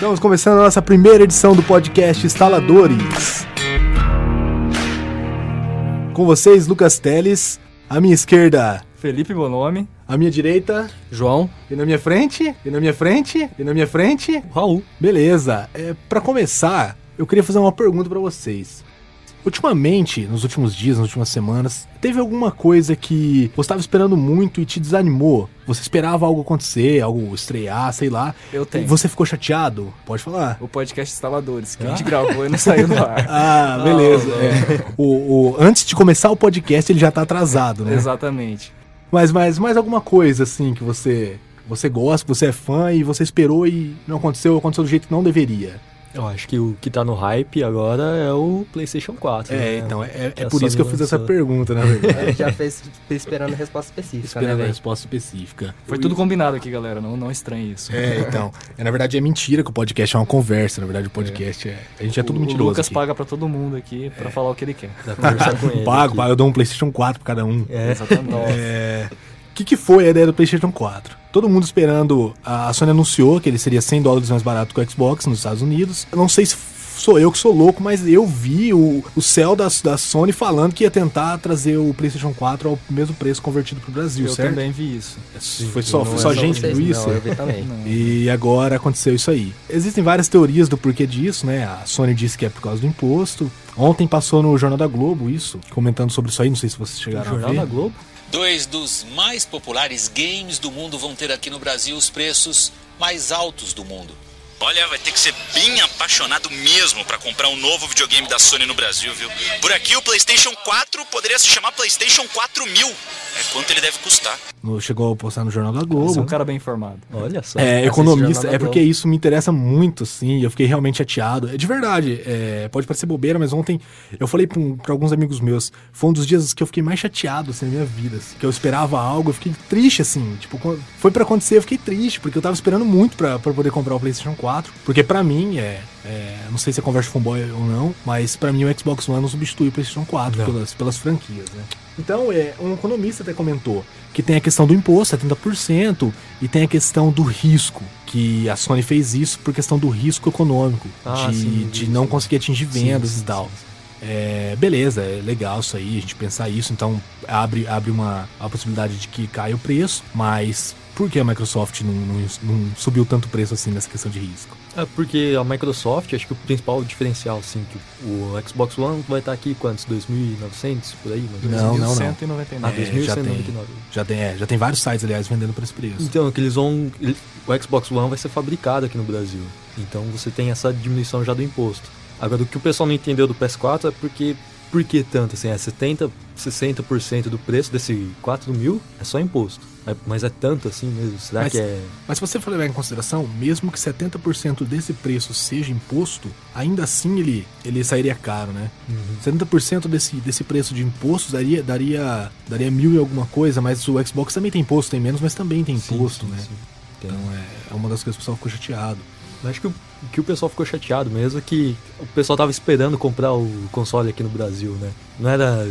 Estamos começando a nossa primeira edição do podcast Instaladores. Com vocês, Lucas Teles. À minha esquerda, Felipe Bonomi. à minha direita, João, e na minha frente, e na minha frente, e na minha frente. Raul. Beleza. É, para começar, eu queria fazer uma pergunta pra vocês. Ultimamente, nos últimos dias, nas últimas semanas, teve alguma coisa que você estava esperando muito e te desanimou? Você esperava algo acontecer, algo estrear, sei lá. Eu tenho. Você ficou chateado? Pode falar. O podcast Instaladores, que a gente gravou e não saiu do ar. Ah, beleza. é. o, o- antes de começar o podcast, ele já tá atrasado, né? Exatamente. Mas, mas mais alguma coisa, assim, que você, você gosta, que você é fã e você esperou e não aconteceu, aconteceu do jeito que não deveria. Eu acho que o que tá no hype agora é o PlayStation 4. É, né? então, é, é por isso que eu fiz essa pergunta, na verdade. É, já fez esperando a resposta específica, Esperando né, a resposta específica. Foi tudo combinado aqui, galera. Não, não estranhe isso. É, então. É, na verdade, é mentira que o podcast é uma conversa. Na verdade, o podcast é. A gente é tudo o, mentiroso. O Lucas aqui. paga pra todo mundo aqui pra falar o que ele quer. Dá pra conversar com ele. Pago, aqui. pago. Eu dou um PlayStation 4 pra cada um. É. Exatamente. É, O que, que foi a ideia do PlayStation 4? Todo mundo esperando. A Sony anunciou que ele seria 100 dólares mais barato que o Xbox nos Estados Unidos. Eu não sei se sou eu que sou louco, mas eu vi o, o céu da, da Sony falando que ia tentar trazer o PlayStation 4 ao mesmo preço convertido pro Brasil, Eu certo? também vi isso. Foi só, foi é só gente que vocês, viu isso? Não, eu vi também. E agora aconteceu isso aí. Existem várias teorias do porquê disso, né? A Sony disse que é por causa do imposto. Ontem passou no Jornal da Globo isso, comentando sobre isso aí, não sei se vocês chegaram Jornal a da ver. Globo? Dois dos mais populares games do mundo vão ter aqui no Brasil os preços mais altos do mundo. Olha, vai ter que ser bem apaixonado mesmo pra comprar um novo videogame da Sony no Brasil, viu? Por aqui o PlayStation 4 poderia se chamar PlayStation 4000. É quanto ele deve custar. No- chegou a postar no Jornal da Você é Globo. um cara bem informado. Olha só. É, economista, é porque Globo. isso me interessa muito, assim, e eu fiquei realmente chateado. É de verdade, é, pode parecer bobeira, mas ontem eu falei pra, um- alguns amigos meus, foi um dos dias que eu fiquei mais chateado, assim, na minha vida, assim, que eu esperava algo, eu fiquei triste, assim, tipo, foi pra acontecer, eu fiquei triste, porque eu tava esperando muito pra, pra poder comprar o PlayStation 4, porque pra mim, é, é, não sei se é conversa fanboy ou não, mas pra mim o Xbox One não substitui o PlayStation 4 pelas, pelas franquias, né? Então, é, um economista até comentou que tem a questão do imposto, 70%, e tem a questão do risco, que a Sony fez isso por questão do risco econômico, Ah, de, sim, de sim, não conseguir atingir vendas sim, e tal. É, beleza, é legal isso aí, a gente pensar isso, então abre, abre uma a possibilidade de que caia o preço, mas por que a Microsoft não, não, não subiu tanto o preço assim nessa questão de risco? É porque a Microsoft, acho que o principal diferencial, assim, que o Xbox One vai estar aqui quantos? 2.900 por aí? menos? Não, não, não. 199. Ah, É, já tem. 2.199. Já tem, é, já tem vários sites, aliás, vendendo por esse preço. Então, é que eles vão. o Xbox One vai ser fabricado aqui no Brasil. Então você tem essa diminuição já do imposto. Agora, o que o pessoal não entendeu do PS4 é porque. Por que tanto? Assim, é 70, 60% do preço desse 4 mil é só imposto. É- mas é tanto assim mesmo? Será Mas- que é. Mas se você for levar em consideração, mesmo que 70% desse preço seja imposto, ainda assim ele, ele sairia caro, né? Uhum. 70% desse, desse preço de impostos daria, daria, daria mil e alguma coisa, mas o Xbox também tem imposto, tem menos, mas também tem Sim, imposto, sim, né? sim. Então é, é uma das coisas que o pessoal ficou chateado. Acho que o, que o pessoal ficou chateado mesmo é que o pessoal tava esperando comprar o console aqui no Brasil, né? Não era.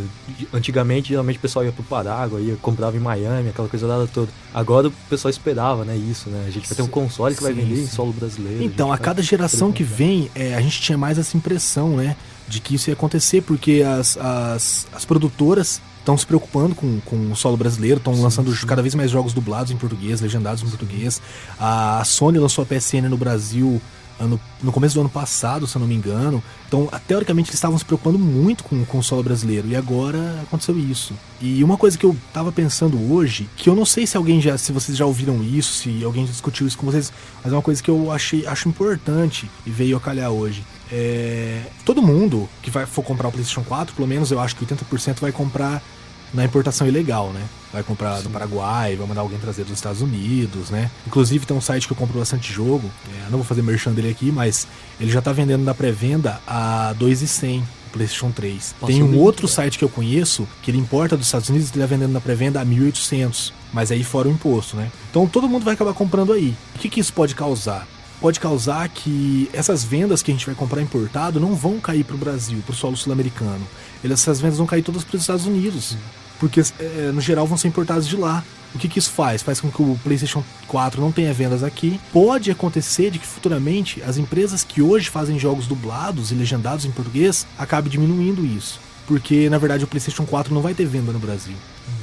Antigamente, geralmente o pessoal ia pro Parágua, ia, comprava em Miami, aquela coisa lá toda. Agora o pessoal esperava, né? Isso, né? A gente vai ter um console que vai Sim, vender em sim. solo brasileiro. Então, a vai cada geração que vem, é, a gente tinha mais essa impressão, né? De que isso ia acontecer, porque as, as, as produtoras estão se preocupando com, com o solo brasileiro, estão lançando cada vez mais jogos dublados em português, legendados em português. A Sony lançou a PSN no Brasil ano- no começo do ano passado, se eu não me engano. Então, ah, teoricamente, eles estavam se preocupando muito com, com o solo brasileiro. E agora aconteceu isso. E uma coisa que eu tava pensando hoje, que eu não sei se alguém já, se vocês já ouviram isso, se alguém discutiu isso com vocês, mas é uma coisa que eu achei, acho importante e veio a calhar hoje. É, todo mundo que vai, for comprar o PlayStation 4, pelo menos eu acho que 80% vai comprar na importação ilegal, né? Vai comprar do Paraguai, vai mandar alguém trazer dos Estados Unidos, né? Inclusive tem um site que eu compro bastante jogo, é, não vou fazer merchan dele aqui, mas ele já tá vendendo na pré-venda a 2,100 o PlayStation 3. Passou tem um outro site que eu conheço que ele importa dos Estados Unidos e ele tá vendendo na pré-venda a 1.800, mas aí fora o imposto, né? Então todo mundo vai acabar comprando aí. O que, que isso pode causar? Pode causar que essas vendas que a gente vai comprar importado não vão cair para o Brasil, para o solo sul-americano. Essas vendas vão cair todas para os Estados Unidos. porque é, no geral vão ser importados de lá. O que, que isso faz? Faz com que o PlayStation 4 não tenha vendas aqui. Pode acontecer de que futuramente as empresas que hoje fazem jogos dublados e legendados em português acabem diminuindo isso. Porque na verdade o PlayStation 4 não vai ter venda no Brasil.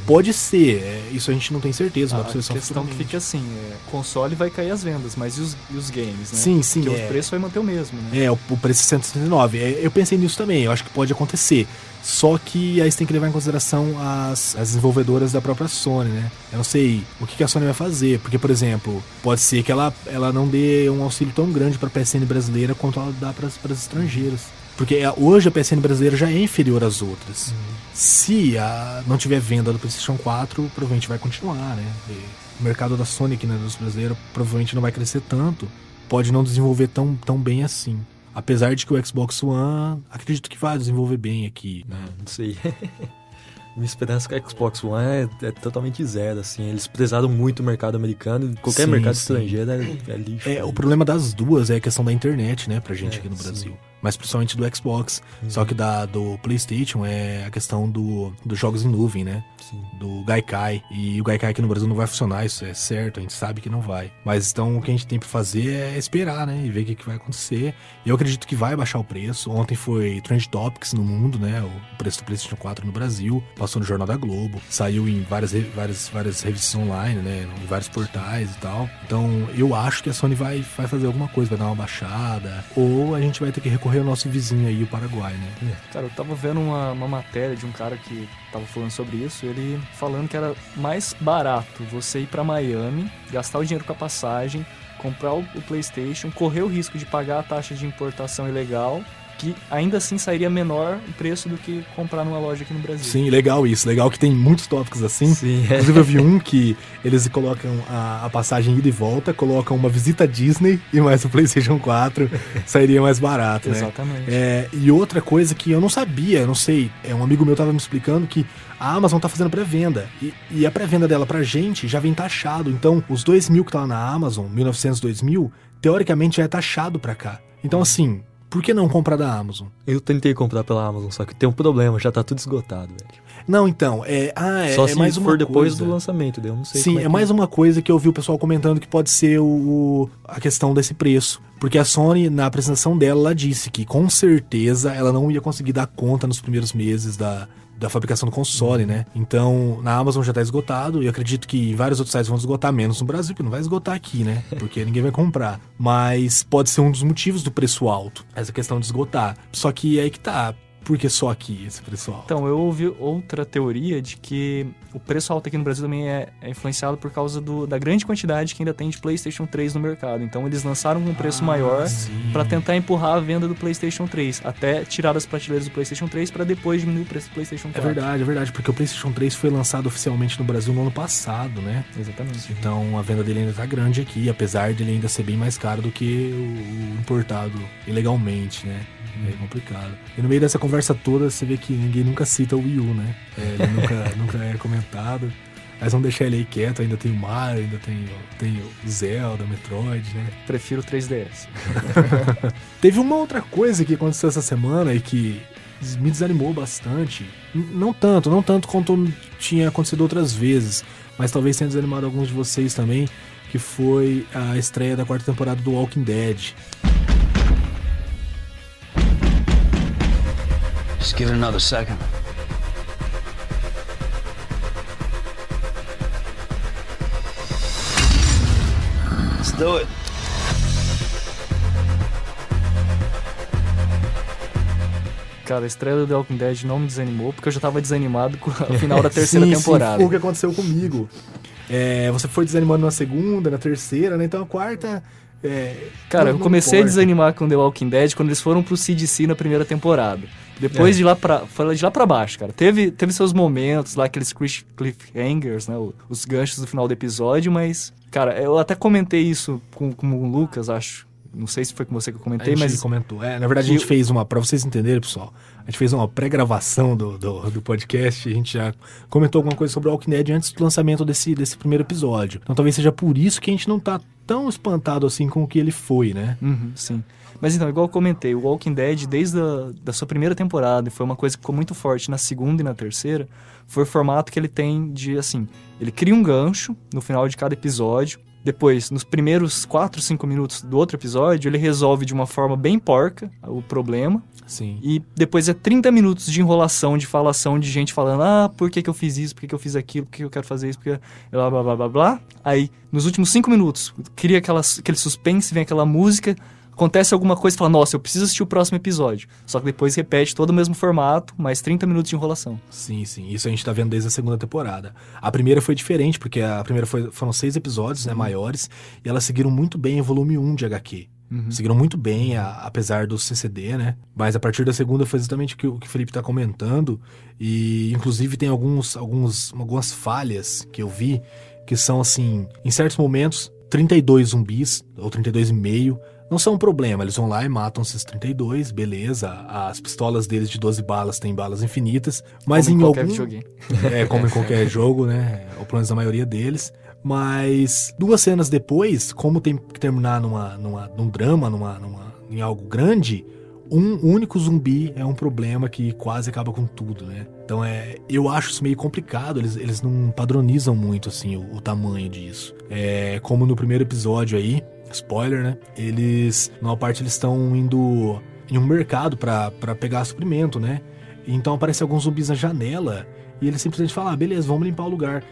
Pode ser, é, isso a gente não tem certeza, A uma observação questão que fica assim, é, console vai cair as vendas, mas e os, e os games, né? Sim, sim, Porque é. o preço vai manter o mesmo, né? É, o, o preço é 169. É, eu pensei nisso também, eu acho que pode acontecer. Só que aí você tem que levar em consideração as, as desenvolvedoras da própria Sony, né? Eu não sei o que, que a Sony vai fazer, porque, por exemplo, pode ser que ela, ela não dê um auxílio tão grande para a PSN brasileira quanto ela dá para as estrangeiras. Porque é, hoje a PSN brasileira já é inferior às outras. Se a, não tiver venda do PlayStation 4, provavelmente vai continuar, né? E o mercado da Sony aqui na indústria brasileira provavelmente não vai crescer tanto. Pode não desenvolver tão, tão bem assim. Apesar de que o Xbox One, acredito que vai desenvolver bem aqui. né? Não sei. Minha esperança com a Xbox One é, é totalmente zero, assim. Eles prezaram muito o mercado americano. Qualquer Sim, mercado sim. estrangeiro é, é lixo. É, o problema das duas é a questão da internet, né, pra gente É, aqui no sim. Brasil. Mas principalmente do Xbox. Só que da, do PlayStation é a questão do, dos jogos em nuvem, né? Sim. Do Gaikai. E o Gaikai aqui no Brasil não vai funcionar, isso é certo, a gente sabe que não vai. Mas então o que a gente tem pra fazer é esperar, né? E ver o que, que vai acontecer. Eu acredito que vai baixar o preço. Ontem foi Trend Topics no mundo, né? O preço do PlayStation 4 no Brasil. Passou no Jornal da Globo. Saiu em várias, várias, várias revistas online, né? Em vários portais e tal. Então eu acho que a Sony vai, vai fazer alguma coisa, vai dar uma baixada. Ou a gente vai ter que recorrer ao nosso vizinho aí, o Paraguai, né? Cara, eu tava vendo uma, uma matéria de um cara que tava falando sobre isso, ele falando que era mais barato você ir pra Miami, gastar o dinheiro com a passagem, comprar o, o PlayStation, correr o risco de pagar a taxa de importação ilegal, que ainda assim sairia menor o preço do que comprar numa loja aqui no Brasil. Sim, legal isso. Legal que tem muitos tópicos assim. Sim, é. Inclusive eu vi um que eles colocam a, a passagem ida e volta, colocam uma visita à Disney e mais o PlayStation 4 sairia mais barato, né? Exatamente. É, e outra coisa que eu não sabia, eu não sei, é um amigo meu tava me explicando que a Amazon tá fazendo pré-venda. E, e a pré-venda dela pra gente já vem taxado. Então, os 2 mil que tá lá na Amazon, 1900, 2000, teoricamente já é taxado pra cá. Então, assim, por que não comprar da Amazon? Eu tentei comprar pela Amazon, só que tem um problema, já tá tudo esgotado, velho. Não, então, é. Ah, é, só é se mais uma for depois coisa. do lançamento, eu não sei Sim, é, é, que- mais uma coisa que eu vi o pessoal comentando que pode ser o- a questão desse preço. Porque a Sony, na apresentação dela, ela disse que com certeza ela não ia conseguir dar conta nos primeiros meses da, da fabricação do console, né? Então, na Amazon já tá esgotado, e eu acredito que vários outros sites vão esgotar menos no Brasil, porque não vai esgotar aqui, né? Porque ninguém vai comprar. Mas pode ser um dos motivos do preço alto, essa questão de esgotar. Só que aí que tá. Por que só aqui esse preço alto? Então, eu ouvi outra teoria de que o preço alto aqui no Brasil também é, é influenciado por causa do- da grande quantidade que ainda tem de PlayStation 3 no mercado. Então, eles lançaram um preço maior Ah, sim. para tentar empurrar a venda do PlayStation 3, até tirar das prateleiras do PlayStation 3 para depois diminuir o preço do PlayStation É 4. verdade, é verdade, porque o PlayStation 3 foi lançado oficialmente no Brasil no ano passado, né? Exatamente. Então a venda dele ainda tá grande aqui, apesar dele ainda ser bem mais caro do que o importado ilegalmente, né? É complicado. E no meio dessa conversa toda, você vê que ninguém nunca cita o Wii U, né? É, ele nunca, nunca é comentado. Mas vamos deixar ele aí quieto, ainda tem o Mario, ainda tem, o- tem o Zelda, Metroid, né? Prefiro o 3DS. Teve uma outra coisa que aconteceu essa semana e que me desanimou bastante. Não tanto, não tanto quanto tinha acontecido outras vezes, mas talvez tenha desanimado alguns de vocês também, que foi a estreia da quarta temporada do Walking Dead. Just give it another second. Let's do it. Cara, a estreia do The Walking Dead não me desanimou, porque eu já tava desanimado com o final da terceira Sim, temporada. Sim, foi o que aconteceu comigo. É, você foi desanimando na segunda, na terceira, né? Então a quarta. É, Cara, eu comecei a importa. desanimar com The Walking Dead quando eles foram pro CDC na primeira temporada. Depois É. de lá pra, foi de lá pra baixo, cara. Teve, teve seus momentos lá, aqueles cliff- cliffhangers, né? Os ganchos do final do episódio, mas... Cara, eu até comentei isso com, com o Lucas, acho. Não sei se foi com você que eu A comentei, gente mas... comentou. É, na verdade, a gente eu- fez uma. Pra vocês entenderem, pessoal, a gente fez uma pré-gravação do, do, do podcast. A gente já comentou alguma coisa sobre o Walking Dead antes do lançamento desse, desse primeiro episódio. Então talvez seja por isso que a gente não tá tão espantado assim com o que ele foi, né? Uhum, sim. Mas então, igual eu comentei, o Walking Dead, desde a da sua primeira temporada, e foi uma coisa que ficou muito forte na segunda e na terceira, foi o formato que ele tem de, assim, ele cria um gancho no final de cada episódio, depois, nos primeiros 4, 5 minutos do outro episódio, ele resolve de uma forma bem porca o problema, Sim. e depois é 30 minutos de enrolação, de falação, de gente falando: ah, por que, que eu fiz isso, por que, que eu fiz aquilo, por que, que eu quero fazer isso, porque blá blá blá blá blá. Aí, nos últimos 5 minutos, cria aquela, aquele suspense, vem aquela música, acontece alguma coisa e fala: nossa, eu preciso assistir o próximo episódio. Só que depois repete todo o mesmo formato, mais 30 minutos de enrolação. Sim, sim. Isso a gente tá vendo desde a segunda temporada. A primeira foi diferente, porque a primeira foi- foram seis episódios, né, maiores, e elas seguiram muito bem o volume 1 de HQ. Seguiram muito bem, a- apesar do CCD, né? Mas a partir da segunda foi exatamente o que, o que o Felipe tá comentando. E, inclusive, tem alguns, alguns, algumas falhas que eu vi que são, assim, em certos momentos, 32 zumbis, ou 32,5. Não são um problema, eles vão lá e matam esses 32, beleza. As pistolas deles de 12 balas têm balas infinitas. Mas Como em qualquer algum. videogame. É, como em qualquer jogo, né? Ou pelo menos a maioria deles. Mas duas cenas depois, como tem que terminar numa, numa, num drama, numa, numa, em algo grande, um único zumbi é um problema que quase acaba com tudo, né? Então é, eu acho isso meio complicado, eles, eles não padronizam muito assim o, o tamanho disso. É, como no primeiro episódio aí, spoiler, né? Eles, numa parte eles estão indo em um mercado pra pegar suprimento, né? Então aparecem alguns zumbis na janela e eles simplesmente falam: ah, beleza, vamos limpar o lugar.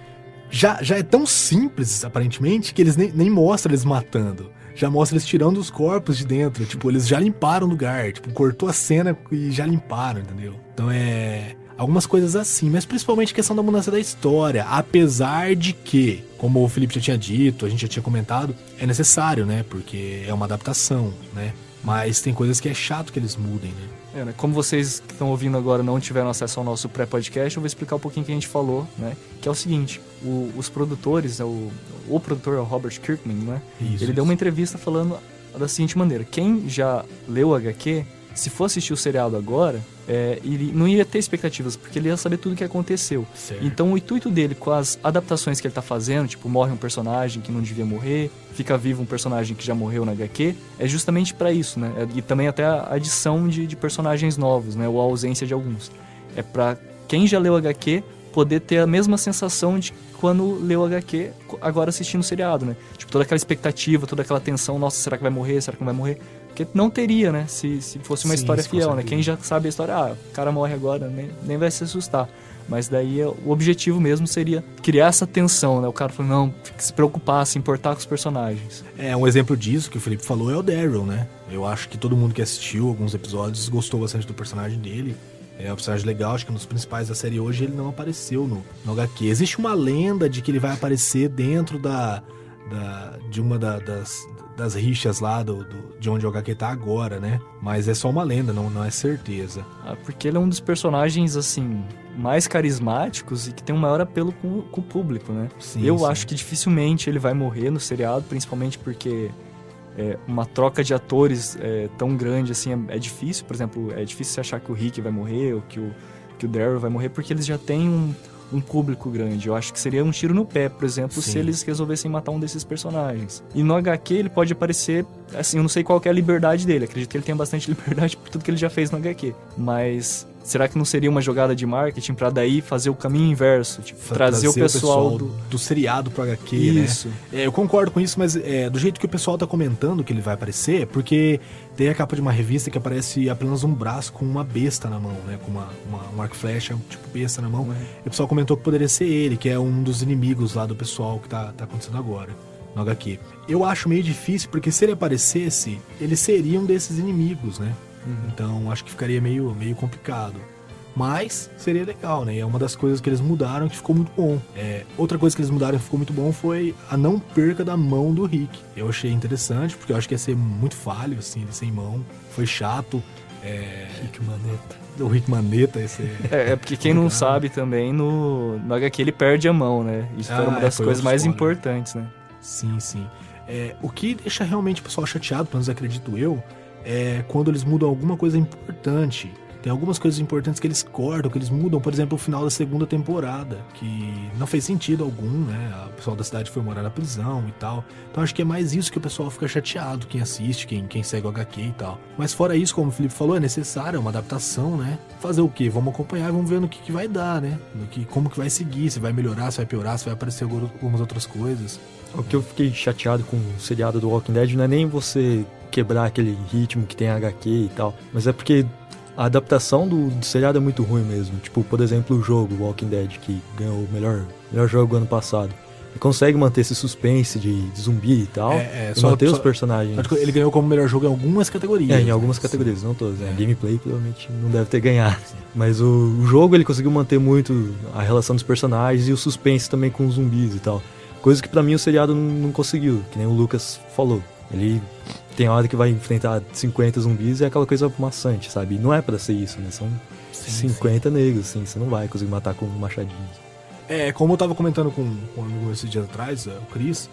Já, já é tão simples, aparentemente, que eles nem, nem mostram eles matando. Já mostra eles tirando os corpos de dentro. Tipo, eles já limparam o lugar. Tipo, cortou a cena e já limparam, entendeu? Então é. Algumas coisas assim, mas principalmente a questão da mudança da história. Apesar de que, como o Felipe já tinha dito, a gente já tinha comentado, é necessário, né? Porque é uma adaptação, né? Mas tem coisas que é chato que eles mudem, né? É, né? Como vocês que estão ouvindo agora não tiveram acesso ao nosso pré-podcast, eu vou explicar um pouquinho o que a gente falou, né? Que é o seguinte, o- os produtores, né, o, o produtor é o Robert Kirkman, né? Isso, Ele deu uma entrevista falando da seguinte maneira, quem já leu o HQ, se for assistir o seriado agora, é, ele não ia ter expectativas, porque ele ia saber tudo o que aconteceu. Certo. Então o intuito dele com as adaptações que ele tá fazendo, tipo, morre um personagem que não devia morrer, fica vivo um personagem que já morreu na HQ, é justamente pra isso, né? É- E também até a adição de, de personagens novos, né? Ou a ausência de alguns. É pra quem já leu HQ poder ter a mesma sensação de quando leu HQ agora assistindo o seriado, né? Tipo, toda aquela expectativa, toda aquela tensão, nossa, será que vai morrer? Será que não vai morrer? Porque não teria, né? Se, se fosse uma Sim, história fiel, né? Quem já sabe a história, ah, o cara morre agora, nem, nem vai se assustar. Mas daí é- o objetivo mesmo seria criar essa tensão, né? O cara falou, não, se preocupar, se importar com os personagens. É, um exemplo disso que o Felipe falou é o Daryl, né? Eu acho que todo mundo que assistiu alguns episódios gostou bastante do personagem dele. É um personagem legal, acho que nos principais da série hoje ele não apareceu no, no HQ. Existe uma lenda de que ele vai aparecer dentro da, da- de uma da- das, das rixas lá do, do- de onde o HQ tá agora, né? Mas é só uma lenda, não, não é certeza. Ah, porque ele é um dos personagens, assim, mais carismáticos e que tem um maior apelo com, com o público, né? Sim, Eu sim. acho que dificilmente ele vai morrer no seriado, principalmente porque é, uma troca de atores é, tão grande assim é, é difícil. Por exemplo, é difícil você achar que o Rick vai morrer ou que o, que o Daryl vai morrer, porque eles já têm um, um público grande. Eu acho que seria um tiro no pé, por exemplo, Sim. se eles resolvessem matar um desses personagens. E no HQ ele pode aparecer, assim, eu não sei qual é a liberdade dele. Acredito que ele tenha bastante liberdade por tudo que ele já fez no HQ. Mas será que não seria uma jogada de marketing pra daí fazer o caminho inverso? Tipo, Fa- trazer, o pessoal, do. do seriado pro HQ, Isso. né? É, eu concordo com isso, mas é, do jeito que o pessoal tá comentando que ele vai aparecer, é porque tem a capa de uma revista que aparece apenas um braço com uma besta na mão, né? Com uma, uma, um arco flecha, tipo besta na mão. E o pessoal comentou que poderia ser ele, que é um dos inimigos lá do pessoal que tá, tá acontecendo agora. No HQ. Eu acho meio difícil, porque se ele aparecesse, ele seria um desses inimigos, né? Então acho que ficaria meio, meio complicado. Mas seria legal, né? É uma das coisas que eles mudaram que ficou muito bom. É, outra coisa que eles mudaram que ficou muito bom foi a não perca da mão do Rick. Eu achei interessante, porque eu acho que ia ser muito falho, assim, ele sem mão. Foi chato. É, Rick Maneta. o Rick Maneta, esse É, é porque quem não sabe também, no, no HQ ele perde a mão, né? Isso foi Ah, uma é, das foi coisas mais spoiler. importantes, né? Sim, sim. É, o que deixa realmente o pessoal chateado, pelo menos acredito eu, é quando eles mudam alguma coisa importante. tem algumas coisas importantes que eles cortam, que eles mudam. Por exemplo, o final da segunda temporada, que não fez sentido algum, né? O pessoal da cidade foi morar na prisão e tal. Então acho que é mais isso que o pessoal fica chateado, quem assiste, quem, quem segue o HQ e tal. Mas fora isso, como o Felipe falou, é necessário, é uma adaptação, né? Fazer o quê? Vamos acompanhar e vamos ver no que, que vai dar, né? No que, como que vai seguir, se vai melhorar, se vai piorar, se vai aparecer algumas outras coisas. O que eu fiquei chateado com o seriado do Walking Dead não é nem você quebrar aquele ritmo que tem HQ e tal, mas é porque a adaptação do, do seriado é muito ruim mesmo. Tipo, por exemplo, o jogo Walking Dead, que ganhou o melhor, melhor jogo ano passado. Ele consegue manter esse suspense de, de zumbi e tal. É, é, e só- manter só- os personagens. Ele ganhou como melhor jogo em algumas categorias. É, em né? algumas categorias, não todas. Né? Gameplay provavelmente não deve ter ganhado. Mas o, o jogo ele conseguiu manter muito a relação dos personagens e o suspense também com os zumbis e tal. Coisa que pra mim o seriado não, não conseguiu, que nem o Lucas falou. Ele tem hora que vai enfrentar 50 zumbis e é aquela coisa maçante, sabe? E não é pra ser isso, né? São 50 negros, assim, você não vai conseguir matar com um machadinho. É, como eu tava comentando com, com um amigo esses dias atrás, é, o Chris,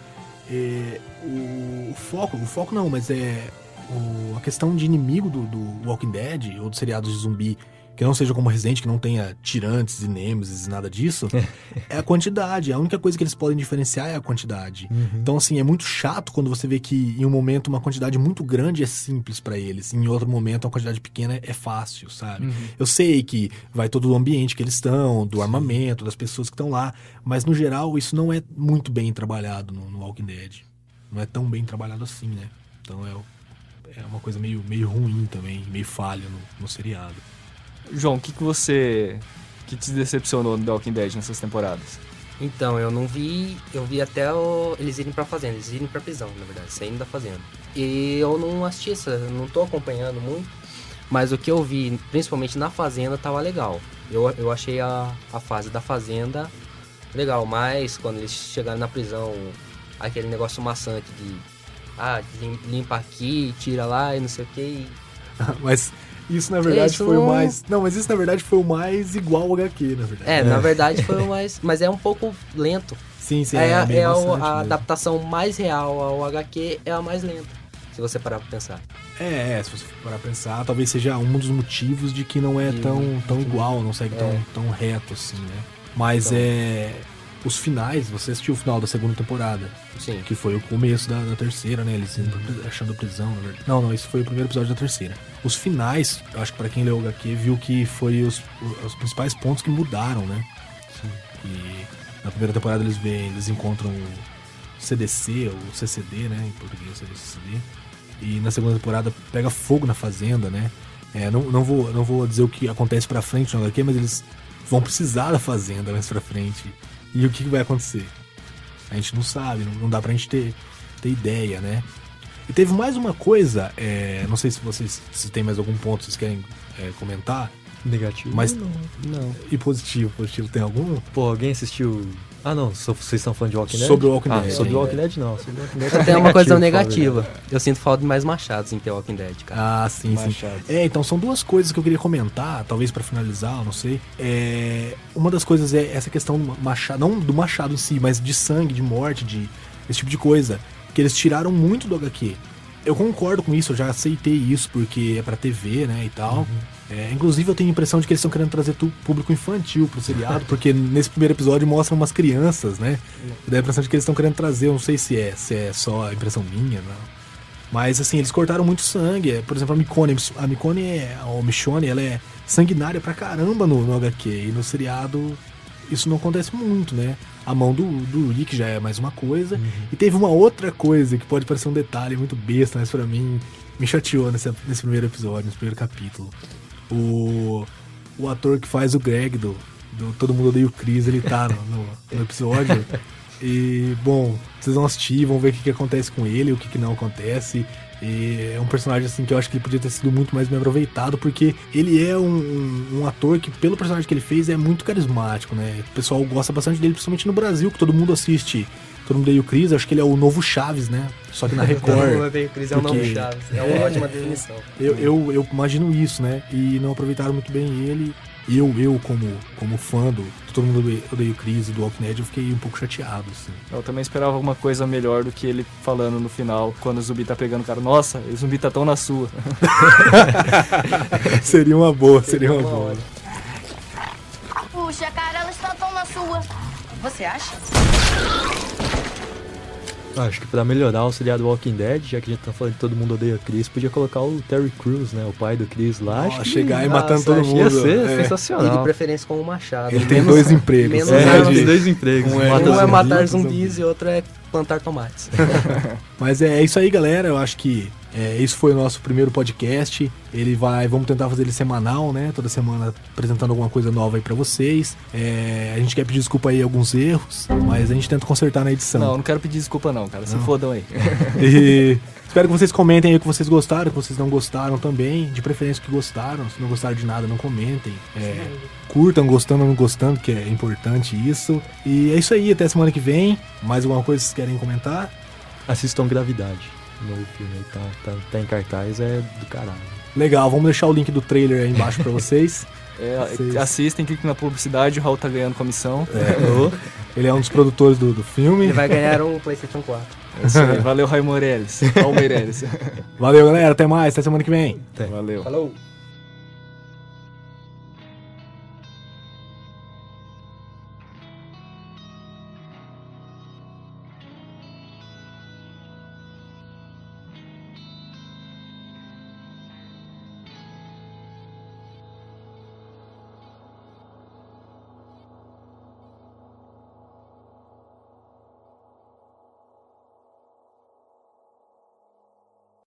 é, o, o foco, o foco não, mas é o- a questão de inimigo do, do Walking Dead ou dos seriados de zumbi que não seja como Resident, que não tenha tirantes e nêmesis e nada disso, é a quantidade. A única coisa que eles podem diferenciar é a quantidade. Então, assim, é muito chato quando você vê que em um momento uma quantidade muito grande é simples pra eles, em outro momento uma quantidade pequena é fácil, sabe? Eu sei que vai todo o ambiente que eles estão, do armamento, das pessoas que estão lá, mas no geral isso não é muito bem trabalhado no, no Walking Dead. Não é tão bem trabalhado assim, né? Então é, é uma coisa meio, meio ruim também, meio falha no, no seriado. João, o que, que você. que te decepcionou no The Walking Dead nessas temporadas? Então, eu não vi. Eu vi até o- eles irem pra fazenda, eles irem pra prisão, na verdade, saindo da fazenda. E eu não assisti essa, não tô acompanhando muito. Mas o que eu vi, principalmente na fazenda, tava legal. Eu, eu achei a, a fase da fazenda legal, mas quando eles chegaram na prisão, aquele negócio maçante de. Ah, lim- limpa aqui, tira lá e não sei o que. mas isso na verdade Isso foi o não- mais. Não, mas isso na verdade foi o mais igual ao HQ, na verdade. É, na verdade foi o mais. Mas é um pouco lento. Sim, sim, É, é, é a mesmo. adaptação mais real ao HQ é a mais lenta. Se você parar pra pensar. É, é, se você for parar pra pensar, talvez seja um dos motivos de que não é tão, tão igual, não segue tão, É. tão reto assim, né? Mas Então. é. Os finais, você assistiu o final da segunda temporada, Sim. que foi o começo da, da terceira, né? Eles indo achando prisão, na verdade. Não, não, esse foi o primeiro episódio da terceira. Os finais, eu acho que pra quem leu o HQ, viu que foi os, os principais pontos que mudaram, né? E na primeira temporada eles veem, eles encontram o CDC, ou CCD, né? Em português seria CCD. E na segunda temporada pega fogo na fazenda, né? É, não, não, vou, não vou dizer o que acontece pra frente no HQ, mas eles vão precisar da fazenda mais pra frente. E o que, vai acontecer? A gente não sabe, não, não dá pra gente ter, ter ideia, né? E teve mais uma coisa, é, não sei se vocês se tem mais algum ponto que vocês querem é, comentar, Negativo. mas. Não. E positivo, positivo, tem algum? Pô, alguém assistiu. Ah, não, so- vocês estão falando de Walking Dead? Sobre o Walking ah, Dead. Sobre o. Walking Dead, não. Sobre o Walking Dead Tem uma coisa negativa. Eu sinto falta de mais machados em The Walking Dead, cara. Ah, sim, sim. É, então são duas coisas que eu queria comentar, talvez pra finalizar, eu não sei. É, uma das coisas é essa questão do machado, não do machado em si, mas de sangue, de morte, de esse tipo de coisa, que eles tiraram muito do HQ. Eu concordo com isso, eu já aceitei isso porque é pra TV, né, e tal. É, inclusive eu tenho a impressão de que eles estão querendo trazer público infantil pro seriado, porque nesse primeiro episódio mostram umas crianças, né? Dá a impressão de que eles estão querendo trazer, eu não sei se é, se é só a impressão minha, não. Mas assim, eles cortaram muito sangue. É, Por exemplo, a Micone, a Micone é. A Michonne, ela é sanguinária pra caramba no, no HQ. E no seriado isso não acontece muito, né? A mão do, do Rick já é mais uma coisa. E teve uma outra coisa que pode parecer um detalhe muito besta, mas pra mim me chateou nesse, nesse primeiro episódio, nesse primeiro capítulo. O, o ator que faz o Greg do, do Todo Mundo Odeia o Chris, ele tá no, no- no episódio. E, bom, vocês vão assistir, vão ver o que, que acontece com ele, o que, que não acontece. E é um personagem assim que eu acho que ele podia ter sido muito mais bem aproveitado, porque ele é um, um- um ator que, pelo personagem que ele fez, é muito carismático, né? O pessoal gosta bastante dele, principalmente no Brasil, que todo mundo assiste. Todo mundo odeia o Chris, acho que ele é o novo Chaves, né? Só que na Record. o Chris é o novo Chaves. É uma É. ótima definição. Eu, eu, eu imagino isso, né? E não aproveitaram muito bem ele. Eu, eu como, como fã do, todo mundo odeia, o Chris e do Walking Dead, eu fiquei um pouco chateado, assim. Eu também esperava alguma coisa melhor do que ele falando no final, quando o zumbi tá pegando o cara. Nossa, o zumbi tá tão na sua. seria uma boa, seria uma uma boa. hora. Puxa, cara, elas estão tão na sua. Você acha? Acho que pra melhorar o seriado Walking Dead, já que a gente tá falando que todo mundo odeia Chris, podia colocar o Terry Crews, né? O pai do Chris lá. Que- chegar e Nossa, matando todo mundo, Ia ser é. E de sensacional. preferência com o machado. Ele tem dois empregos. menos É, armas. dois empregos. Um é- mata Um é matar zumbi. zumbis e outro é plantar tomates. Mas é, é isso aí, galera. Eu acho que é, isso foi o nosso primeiro podcast. Ele vai, vamos tentar fazer ele semanal, né? Toda semana apresentando alguma coisa nova aí pra vocês. É, a gente quer pedir desculpa aí alguns erros, mas a gente tenta consertar na edição. Não, não quero pedir desculpa não, cara. Se Não. fodam aí. E espero que vocês comentem aí o que vocês gostaram, o que vocês não gostaram também. De preferência o que gostaram. Se não gostaram de nada, não comentem. É, curtam, gostando ou não gostando, que é importante isso. E é isso aí, até semana que vem. Mais alguma coisa que vocês querem comentar? Assistam Gravidade. O novo filme aí tá, tá, tá em cartaz, é do caralho. Legal, vamos deixar o link do trailer aí embaixo pra vocês. É, Vocês- assistem, cliquem na publicidade, o Raul tá ganhando comissão. Ele é um dos produtores do, do filme. Ele vai ganhar um PlayStation 4. É isso aí. Valeu, Raul Meirelles. Valeu, galera. Até mais. Até semana que vem. Valeu. Falou!